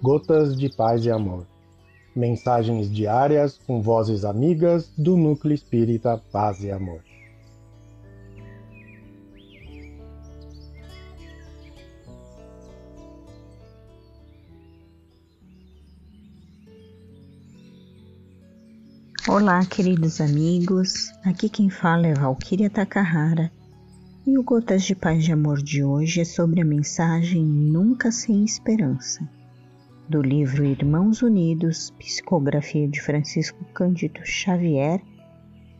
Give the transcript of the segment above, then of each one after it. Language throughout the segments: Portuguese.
Gotas de Paz e Amor. Mensagens diárias com vozes amigas do Núcleo Espírita Paz e Amor. Olá, queridos amigos. Aqui quem fala é Valquíria Takahara. E o Gotas de Paz e Amor de hoje é sobre a mensagem Nunca Sem Esperança, do livro Irmãos Unidos, psicografia de Francisco Cândido Xavier,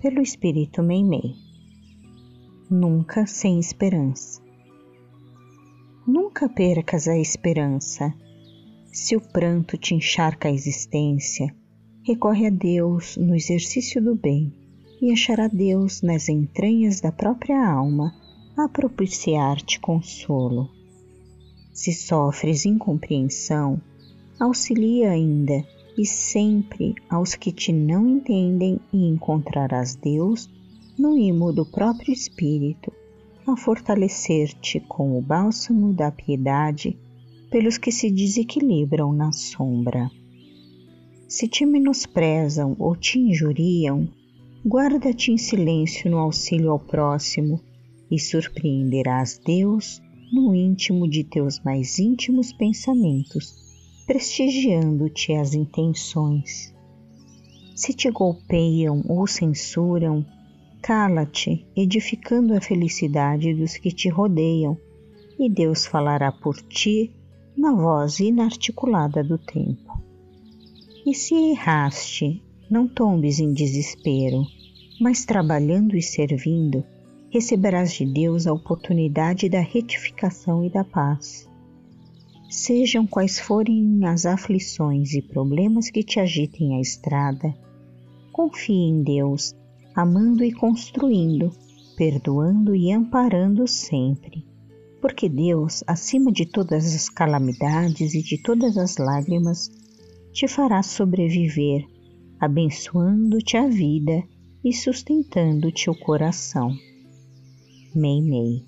pelo Espírito Meimei. Nunca sem esperança. Nunca percas a esperança. Se o pranto te encharca a existência, recorre a Deus no exercício do bem e achará Deus nas entranhas da própria alma a propiciar-te consolo. Se sofres incompreensão, auxilia ainda e sempre aos que te não entendem e encontrarás Deus no imo do próprio Espírito, a fortalecer-te com o bálsamo da piedade pelos que se desequilibram na sombra. Se te menosprezam ou te injuriam, guarda-te em silêncio no auxílio ao próximo e surpreenderás Deus no íntimo de teus mais íntimos pensamentos, prestigiando-te as intenções. Se te golpeiam ou censuram, cala-te, edificando a felicidade dos que te rodeiam, e Deus falará por ti na voz inarticulada do tempo. E se erraste, não tombes em desespero, mas trabalhando e servindo, receberás de Deus a oportunidade da retificação e da paz. Sejam quais forem as aflições e problemas que te agitem a estrada, confie em Deus, amando e construindo, perdoando e amparando sempre. Porque Deus, acima de todas as calamidades e de todas as lágrimas, te fará sobreviver, abençoando-te a vida e sustentando-te o coração. Mei Mei.